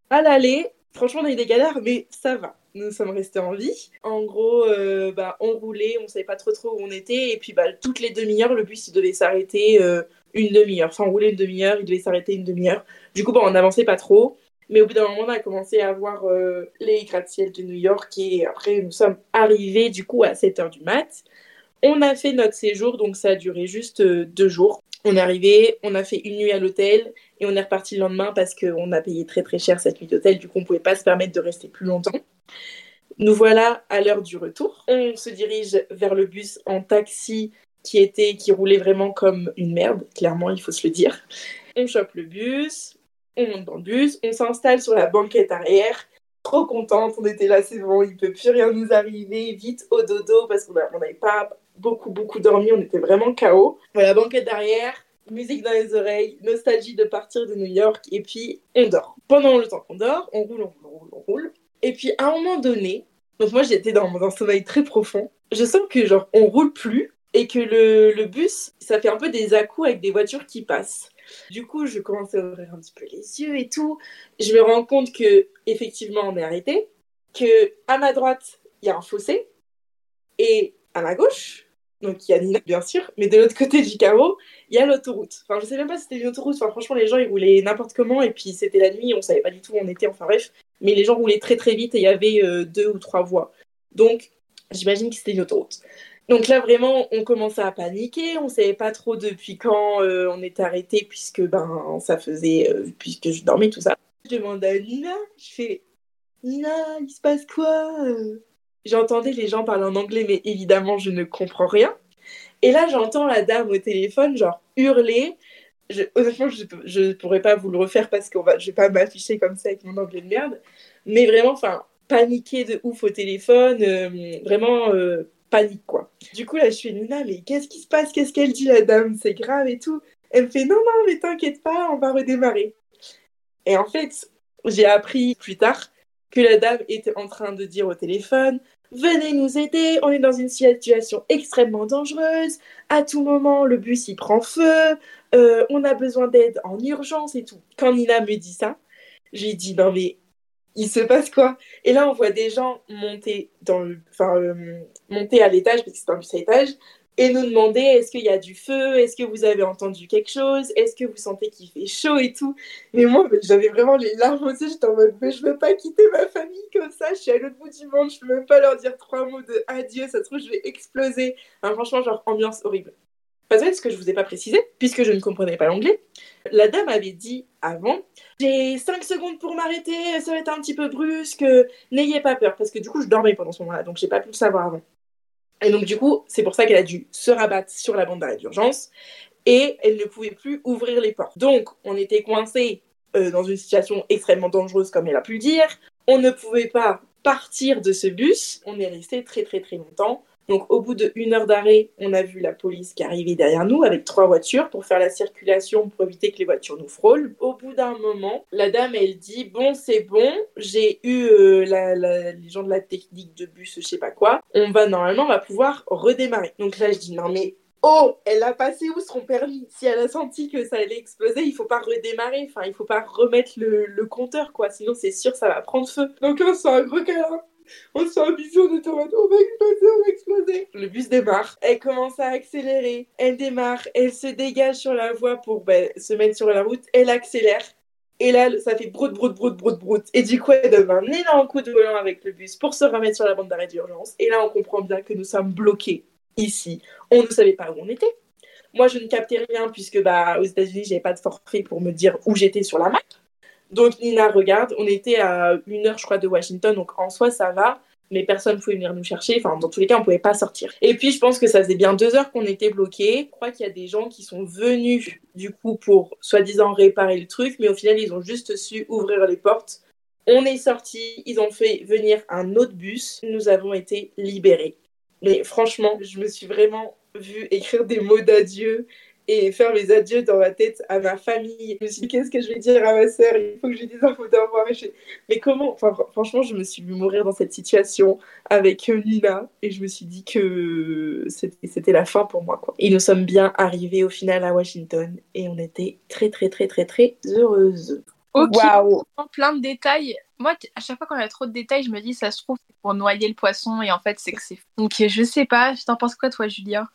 à l'aller, franchement, on a eu des galères, mais ça va. Nous sommes restés en vie. En gros, euh, bah, on roulait, on savait pas trop trop où on était. Et puis, bah, toutes les demi-heures, le bus, devait s'arrêter euh, une demi-heure. Enfin, on roulait une demi-heure, il devait s'arrêter une demi-heure. Du coup, bah, on n'avançait pas trop. Mais au bout d'un moment, on a commencé à voir euh, les gratte-ciel de New York et après, nous sommes arrivés du coup à 7h du mat. On a fait notre séjour, donc ça a duré juste euh, deux jours. On est arrivé, on a fait une nuit à l'hôtel et on est reparti le lendemain parce qu'on a payé très très cher cette nuit d'hôtel, du coup on pouvait pas se permettre de rester plus longtemps. Nous voilà à l'heure du retour. On se dirige vers le bus en taxi qui était, qui roulait vraiment comme une merde, clairement il faut se le dire. On chope le bus, on monte dans le bus, on s'installe sur la banquette arrière. Trop contente, on était là, c'est bon, il peut plus rien nous arriver, vite au dodo parce qu'on n'avait pas beaucoup beaucoup dormi, on était vraiment KO. Voilà, banquette d'arrière, musique dans les oreilles, nostalgie de partir de New York et puis on dort. Pendant le temps qu'on dort, on roule, on roule, on roule, on roule. Et puis à un moment donné, donc moi j'étais dans, un sommeil très profond, je sens que genre on roule plus et que le, le bus, ça fait un peu des à-coups avec des voitures qui passent. Du coup, je commence à ouvrir un petit peu les yeux et tout. Je me rends compte que effectivement, on est arrêté, que à ma droite, il y a un fossé et à ma gauche, donc il y a Nina bien sûr, mais de l'autre côté du carreau, il y a l'autoroute. Enfin, je sais même pas si c'était une autoroute. Enfin, franchement, les gens ils roulaient n'importe comment et puis c'était la nuit, on savait pas du tout où on était. Enfin bref, mais les gens roulaient très très vite et il y avait euh, deux ou trois voies. Donc, j'imagine que c'était une autoroute. Donc là, vraiment, on commençait à paniquer. On savait pas trop depuis quand euh, on était arrêté, puisque ben ça faisait, euh, puisque je dormais, tout ça. Je demande à Nina, je fais Nina, il se passe quoi euh? J'entendais les gens parler en anglais, mais évidemment, je ne comprends rien. Et là, j'entends la dame au téléphone, genre, hurler. Je, honnêtement, je ne pourrais pas vous le refaire parce que je vais pas m'afficher comme ça avec mon anglais de merde. Mais vraiment, enfin, paniquer de ouf au téléphone, vraiment panique, quoi. Du coup, là, je fais Nina, mais qu'est-ce qui se passe? Qu'est-ce qu'elle dit, la dame? C'est grave et tout. Elle me fait, non, non, mais t'inquiète pas, on va redémarrer. Et en fait, j'ai appris plus tard que la dame était en train de dire au téléphone Venez nous aider, on est dans une situation extrêmement dangereuse. À tout moment, le bus il prend feu. Euh, on a besoin d'aide en urgence et tout. Quand Nina me dit ça, j'ai dit non mais il se passe quoi? Et là, on voit des gens monter dans le, enfin euh, monter à l'étage parce que c'est un bus à étage, et nous demander est-ce qu'il y a du feu, est-ce que vous avez entendu quelque chose, est-ce que vous sentez qu'il fait chaud et tout? Mais moi, j'avais vraiment les larmes aussi, j'étais en mode, mais je veux pas quitter ma famille comme ça, je suis à l'autre bout du monde, je peux même pas leur dire trois mots de adieu, ça se trouve, je vais exploser. franchement, genre, ambiance horrible. Ce que je vous ai pas précisé, puisque je ne comprenais pas l'anglais, la dame avait dit avant J'ai 5 secondes pour m'arrêter, ça va être un petit peu brusque, n'ayez pas peur. Parce que du coup, je dormais pendant ce moment-là, donc j'ai pas pu le savoir avant. Et donc, du coup, c'est pour ça qu'elle a dû se rabattre sur la bande d'arrêt d'urgence et elle ne pouvait plus ouvrir les portes. Donc, on était coincé euh, dans une situation extrêmement dangereuse, comme elle a pu le dire. On ne pouvait pas partir de ce bus. On est resté très, très, très longtemps. Donc, au bout d'une heure d'arrêt, on a vu la police qui arrivait derrière nous avec trois voitures pour faire la circulation, pour éviter que les voitures nous frôlent. Au bout d'un moment, la dame, elle dit Bon, c'est bon, j'ai eu euh, les gens de la technique de bus, je sais pas quoi. On va normalement, on va pouvoir redémarrer. Donc là, je dis Non, mais Oh, elle a passé où son permis? Si elle a senti que ça allait exploser, il faut pas redémarrer. Enfin, il faut pas remettre le, le compteur, quoi. Sinon, c'est sûr, ça va prendre feu. Donc là, c'est un gros câlin on se fait un bisou, on est en mode on va exploser, on va exploser. Le bus démarre, elle commence à accélérer, elle démarre, elle se dégage sur la voie pour ben, se mettre sur la route, elle accélère. Et là, ça fait broute, broute, broute, broute, broute. Et du coup, elle donne un énorme coup de volant avec le bus pour se remettre sur la bande d'arrêt d'urgence. Et là, on comprend bien que nous sommes bloqués ici. On ne savait pas où on était. Moi, je ne captais rien puisque bah, aux États-Unis, j'avais pas de forfait pour me dire où j'étais sur la map. Donc Nina regarde, on était à une heure, je crois, de Washington, donc en soi, ça va. Mais personne ne pouvait venir nous chercher. Enfin, dans tous les cas, on pouvait pas sortir. Et puis, je pense que ça faisait bien deux heures qu'on était bloqués. Je crois qu'il y a des gens qui sont venus, du coup, pour soi-disant réparer le truc. Mais au final, ils ont juste su ouvrir les portes. On est sortis. Ils ont fait venir un autre bus. Nous avons été libérés. Mais franchement, je me suis vraiment vue écrire des mots d'adieu et faire mes adieux dans ma tête à ma famille. Je me suis dit, qu'est-ce que je vais dire à ma sœur? Il faut que je lui dise un mot d'avoir. Mais comment? Enfin, Franchement, je me suis vu mourir dans cette situation avec Nina et je me suis dit que c'était la fin pour moi. Quoi. Et nous sommes bien arrivés au final à Washington et on était très, très, très, très, très heureuses. Ok, wow. plein de détails. Moi, à chaque fois qu'on a trop de détails, je me dis, ça se trouve, c'est pour noyer le poisson et en fait, c'est que c'est. Donc, je sais pas. T'en penses quoi, toi, Julia?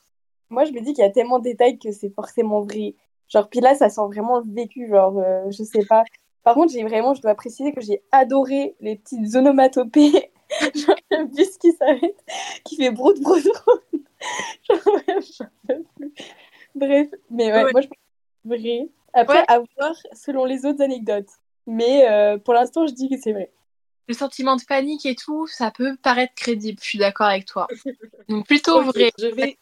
Moi, je me dis qu'il y a tellement de détails que c'est forcément vrai. Genre, puis là, ça sent vraiment vécu, genre, euh, je sais pas. Par contre, j'ai vraiment, je dois préciser que j'ai adoré les petites onomatopées. genre, le bus qui s'arrête, qui fait broute, broute, broute. genre, Bref, mais ouais, moi, je pense que c'est vrai. Après, à voir selon les autres anecdotes. Mais euh, pour l'instant, je dis que c'est vrai. Le sentiment de panique et tout, ça peut paraître crédible, je suis d'accord avec toi. Donc plutôt vrai. Je vais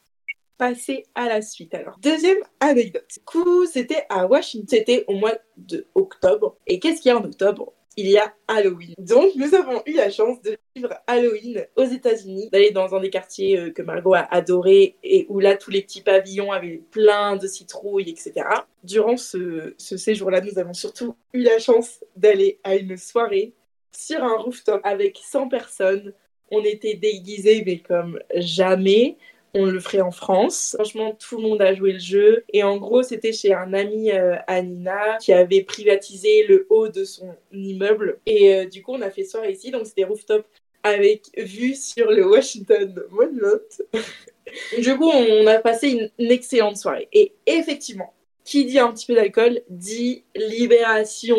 passer à la suite. Alors, deuxième anecdote. Du coup, c'était à Washington, c'était au mois de octobre. Et qu'est-ce qu'il y a en octobre? Il y a Halloween. Donc, nous avons eu la chance de vivre Halloween aux États-Unis, d'aller dans un des quartiers euh, que Margot a adoré et où là, tous les petits pavillons avaient plein de citrouilles, etc. Durant ce, ce séjour-là, nous avons surtout eu la chance d'aller à une soirée sur un rooftop avec 100 personnes. On était déguisés, mais comme jamais on le ferait en France. Franchement, tout le monde a joué le jeu. Et en gros, c'était chez un ami euh, à Nina qui avait privatisé le haut de son immeuble. Et euh, du coup, on a fait soirée ici. Donc, c'était rooftop avec vue sur le Washington Monument. du coup, on a passé une, excellente soirée. Et effectivement, qui dit un petit peu d'alcool dit libération,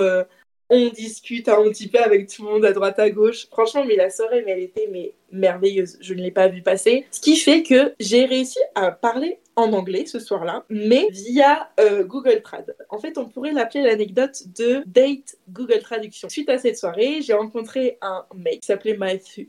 euh, on discute un petit peu avec tout le monde à droite à gauche. Franchement, mais la soirée, mais elle était mais merveilleuse. Je ne l'ai pas vue passer. Ce qui fait que j'ai réussi à parler en anglais ce soir-là, mais via euh, Google Trad. En fait, on pourrait l'appeler l'anecdote de Date Google Traduction. Suite à cette soirée, j'ai rencontré un mec qui s'appelait Matthew,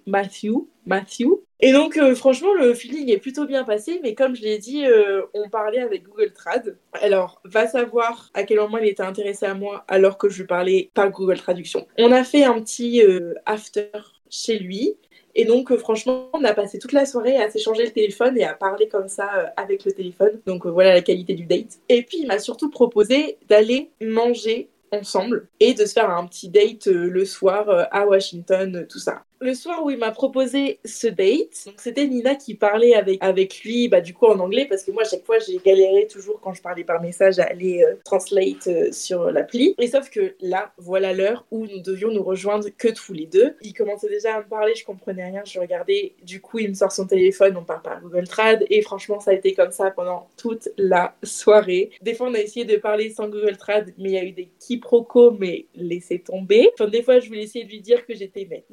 Matthew, Et donc, euh, franchement, le feeling est plutôt bien passé, mais comme je l'ai dit, euh, on parlait avec Google Trad. Alors, va savoir à quel moment il était intéressé à moi alors que je parlais par Google Traduction. On a fait un petit after chez lui. Et donc, euh, franchement, on a passé toute la soirée à s'échanger le téléphone et à parler comme ça euh, avec le téléphone. Donc, euh, voilà la qualité du date. Et puis, il m'a surtout proposé d'aller manger ensemble et de se faire un petit date le soir à Washington, tout ça. Le soir où il m'a proposé ce date, c'était Nina qui parlait avec, avec lui, bah, du coup en anglais, parce que moi, à chaque fois, j'ai galéré toujours quand je parlais par message à aller euh, translate euh, sur l'appli. Et sauf que là, voilà l'heure où nous devions nous rejoindre que tous les deux. Il commençait déjà à me parler, je comprenais rien, je regardais. Du coup, il me sort son téléphone, on parle par Google Trad, et franchement, ça a été comme ça pendant toute la soirée. Des fois, on a essayé de parler sans Google Trad, mais il y a eu des quiproquos, mais laissez tomber. Enfin, des fois, je voulais essayer de lui dire que j'étais maître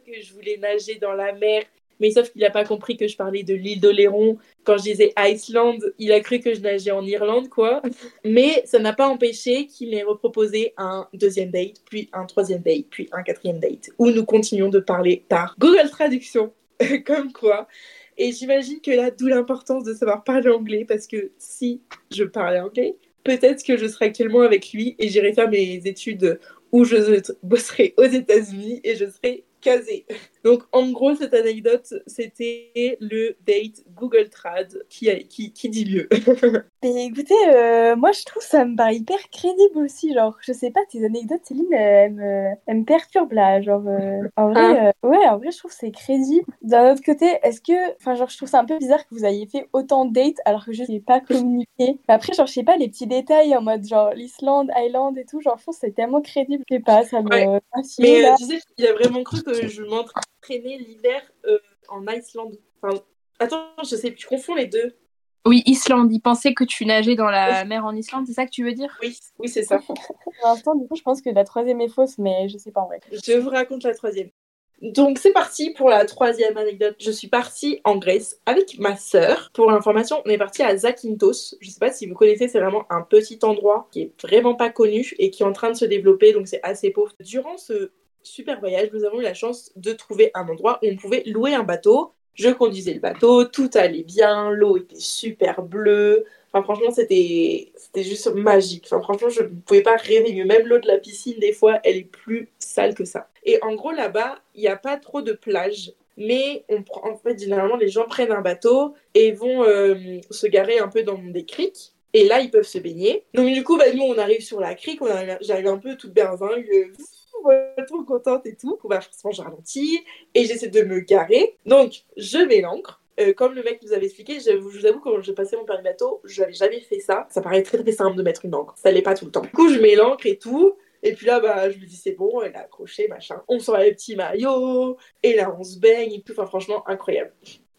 que je voulais nager dans la mer. Mais sauf qu'il n'a pas compris que je parlais de l'île d'Oléron. Quand je disais Iceland, il a cru que je nageais en Irlande, quoi. Mais ça n'a pas empêché qu'il m'ait reproposé un deuxième date, puis un troisième date, puis un quatrième date, où nous continuons de parler par Google Traduction. Comme quoi. Et j'imagine que là, d'où l'importance de savoir parler anglais, parce que si je parlais anglais, peut-être que je serais actuellement avec lui et j'irais faire mes études où je bosserai aux États-Unis et je serai que dizer, Donc, en gros, cette anecdote, c'était le date Google Trad qui, qui, qui dit mieux. Mais écoutez, euh, moi, je trouve ça me paraît hyper crédible aussi. Genre, je sais pas, tes anecdotes, Céline, elles me, elles me perturbent là. Genre, euh, en vrai, ah. euh, ouais, en vrai, je trouve c'est crédible. D'un autre côté, est-ce que, enfin, genre, je trouve ça un peu bizarre que vous ayez fait autant de dates alors que je n'ai pas communiqué. Mais après, genre, je sais pas, les petits détails en mode genre l'Islande, Island et tout, genre, je trouve c'est tellement crédible. Je sais pas, ça me. Ouais. Mais tu sais, il a vraiment cru que je m'entraîne traîner l'hiver euh, en Islande. Enfin, attends, je sais, je confonds les deux. Oui, Islande. Il pensait que tu nageais dans la mer en Islande, c'est ça que tu veux dire? Oui, oui, c'est ça. Pour l'instant, du coup, je pense que la troisième est fausse, mais je sais pas en vrai. Je vous raconte la troisième. Donc c'est parti pour la troisième anecdote. Je suis partie en Grèce avec ma sœur. Pour l'information, on est parti à Zakynthos. Je sais pas si vous connaissez, c'est vraiment un petit endroit qui est vraiment pas connu et qui est en train de se développer, donc c'est assez pauvre. Durant ce super voyage, nous avons eu la chance de trouver un endroit où on pouvait louer un bateau. Je conduisais le bateau, tout allait bien, l'eau était super bleue. Enfin, franchement, c'était, c'était juste magique. Enfin, franchement, je ne pouvais pas rêver mieux. Même l'eau de la piscine, des fois, elle est plus sale que ça. Et en gros, là-bas, il n'y a pas trop de plages. Mais on en fait, généralement, les gens prennent un bateau et vont euh, se garer un peu dans des criques. Et là, ils peuvent se baigner. Donc, du coup, bah, nous, on arrive sur la crique. j'arrive un peu toute berzingue trop contente et tout. Bah, forcément, je ralentis et j'essaie de me garer. Donc, je mets l'encre. Euh, comme le mec nous avait expliqué, je, vous avoue, quand j'ai passé mon permis bateau, je n'avais jamais fait ça. Ça paraît très très simple de mettre une encre. Ça l'est pas tout le temps. Du coup, je mets l'encre et tout. Et puis là, bah, je me dis, c'est bon, elle a accroché, machin. On sort les petits maillots. Et là, on se baigne et tout. Enfin, franchement, incroyable.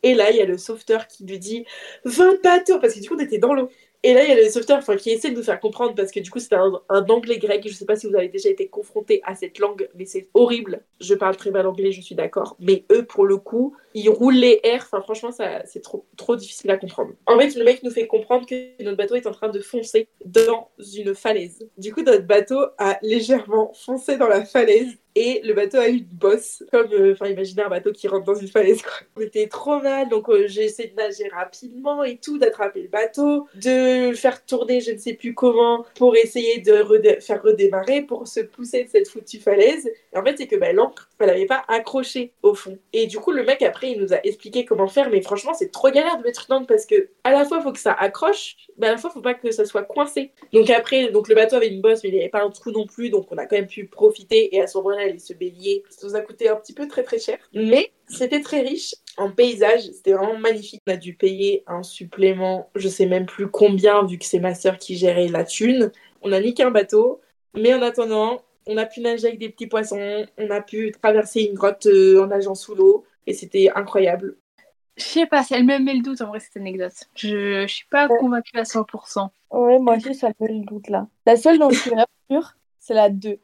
Et là, il y a le sauveteur qui lui dit 20 bateaux, parce que du coup, on était dans l'eau. Et là, il y a le sauveteur enfin, qui essaie de nous faire comprendre parce que du coup, c'est un, anglais grec. Je ne sais pas si vous avez déjà été confronté à cette langue, mais c'est horrible. Je parle très mal anglais, je suis d'accord. Mais eux, pour le coup, ils roulent les airs. Franchement, ça, c'est trop, trop difficile à comprendre. En fait, le mec nous fait comprendre que notre bateau est en train de foncer dans une falaise. Du coup, notre bateau a légèrement foncé dans la falaise et le bateau a eu une bosse, comme, euh, enfin, imaginez un bateau qui rentre dans une falaise, quoi. On était trop mal, donc euh, j'ai essayé de nager rapidement et tout, d'attraper le bateau, de le faire tourner, je ne sais plus comment, pour essayer de faire redémarrer, pour se pousser de cette foutue falaise. Et en fait, c'est que bah, l'encre, elle n'avait pas accroché au fond. Et du coup, le mec, après, il nous a expliqué comment faire, mais franchement, c'est trop galère de mettre une encre parce que, à la fois, il faut que ça accroche, mais à la fois, il faut pas que ça soit coincé. Donc après, donc le bateau avait une bosse, mais il n'y avait pas un trou non plus, donc on a quand même pu profiter, et à ce moment-là, et ce bélier. Ça nous a coûté un petit peu très très cher. Mais c'était très riche en paysage, c'était vraiment magnifique. On a dû payer un supplément, je sais même plus combien, vu que c'est ma soeur qui gérait la thune. On a niqué un bateau, mais en attendant, on a pu nager avec des petits poissons, on a pu traverser une grotte euh, en nageant sous l'eau, et c'était incroyable. Je sais pas, elle me met le doute en vrai cette anecdote. Je, je suis pas convaincue à 100%. Ouais, moi aussi ça me met le doute là. La seule dont je suis sûre, c'est la 2.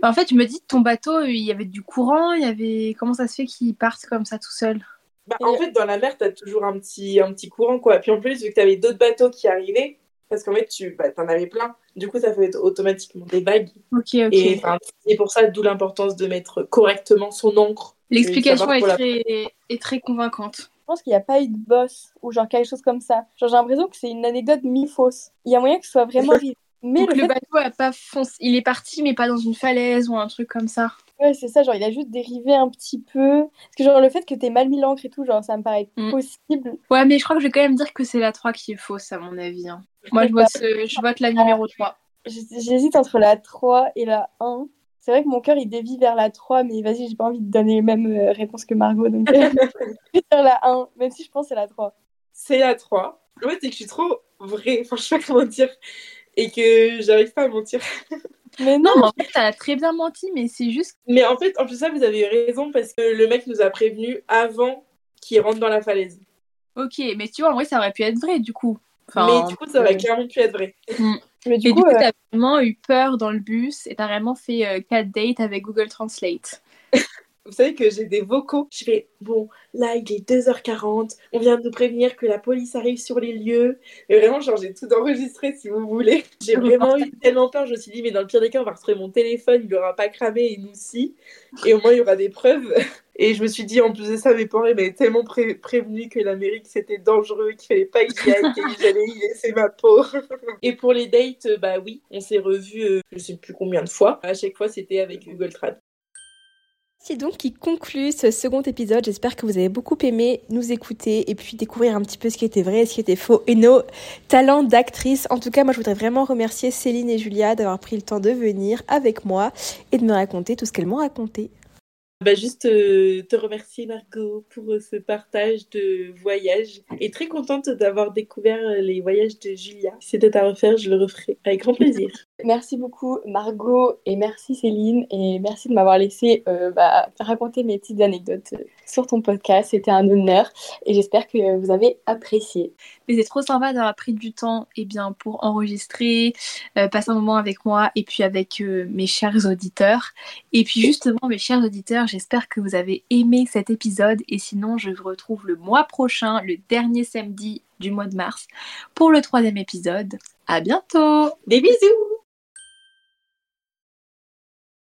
Bah, en fait, je me dis, ton bateau, il y avait du courant, il y avait. Comment ça se fait qu'il parte comme ça tout seul? Bah, En fait, dans la mer, tu as toujours un petit, un petit courant, quoi. Puis en plus, vu que tu avais d'autres bateaux qui arrivaient, parce qu'en fait, tu bah, en avais plein. Du coup, ça fait automatiquement des vagues. Ok, ok. Et c'est pour ça, d'où l'importance de mettre correctement son encre. L'explication est, très... est très convaincante. Je pense qu'il n'y a pas eu de boss ou genre quelque chose comme ça. Genre, j'ai l'impression que c'est une anecdote mi-fausse. Il y a moyen que ce soit vraiment Mais le, bateau a pas foncé. Il est parti, mais pas dans une falaise ou un truc comme ça. Ouais, c'est ça, genre il a juste dérivé un petit peu. Parce que genre le fait que t'aies mal mis l'encre et tout, genre ça me paraît mm. possible. Ouais, mais je crois que je vais quand même dire que c'est la 3 qui est fausse à mon avis. Hein. Moi je vote, je vote la numéro 3. J'hésite entre la 3 et la 1. C'est vrai que mon cœur il dévie vers la 3, mais vas-y, j'ai pas envie de donner les mêmes euh, réponses que Margot, donc euh, je vais dire la 1, même si je pense que c'est la 3. C'est la 3. En fait, c'est que je suis trop vraie, enfin, je sais pas comment dire, et que j'arrive pas à mentir. Mais Non, non, mais en fait, t'as très bien menti, mais c'est juste. Mais en fait, en plus ça, vous avez raison parce que le mec nous a prévenu avant qu'il rentre dans la falaise. Ok, mais tu vois, en vrai, ça aurait pu être vrai, du coup. Enfin, mais du coup, ça aurait euh, clairement pu être vrai. mais du et coup, euh, t'as vraiment eu peur dans le bus et t'as vraiment fait euh, 4 dates avec Google Translate. Vous savez que j'ai des vocaux. Je fais, bon, là, il est 2h40. On vient de nous prévenir que la police arrive sur les lieux. Mais vraiment, genre, j'ai tout enregistré si vous voulez. J'ai vraiment eu tellement peur. Je me suis dit, mais dans le pire des cas, on va retrouver mon téléphone. Il n'aura pas cramé et nous si. Et au moins, il y aura des preuves. Et je me suis dit, en plus de ça, mes parents m'avaient tellement pré- prévenu que l'Amérique c'était dangereux, qu'il fallait pas que j'y aille, que j'allais y laisser ma peau. Et pour les dates, euh, bah oui, on s'est revus, euh, je sais plus combien de fois. À chaque fois, c'était avec Google Trad. C'est donc qui conclut ce second épisode. J'espère que vous avez beaucoup aimé nous écouter et puis découvrir un petit peu ce qui était vrai et ce qui était faux et nos talents d'actrice. En tout cas, moi, je voudrais vraiment remercier Céline et Julia d'avoir pris le temps de venir avec moi et de me raconter tout ce qu'elles m'ont raconté. Bah juste euh, te remercier Margot pour euh, ce partage de voyage et très contente d'avoir découvert euh, les voyages de Julia. Si c'était à refaire, je le referai avec grand plaisir. merci beaucoup Margot et merci Céline et merci de m'avoir laissé euh, bah, raconter mes petites anecdotes sur ton podcast. C'était un honneur et j'espère que vous avez apprécié. Mais c'est trop sympa d'avoir pris du temps eh bien, pour enregistrer, euh, passer un moment avec moi et puis avec euh, mes chers auditeurs. Et puis justement, mes chers j'espère que vous avez aimé cet épisode. Et sinon, je vous retrouve le mois prochain, le dernier samedi du mois de mars, pour le troisième épisode. À bientôt Des bisous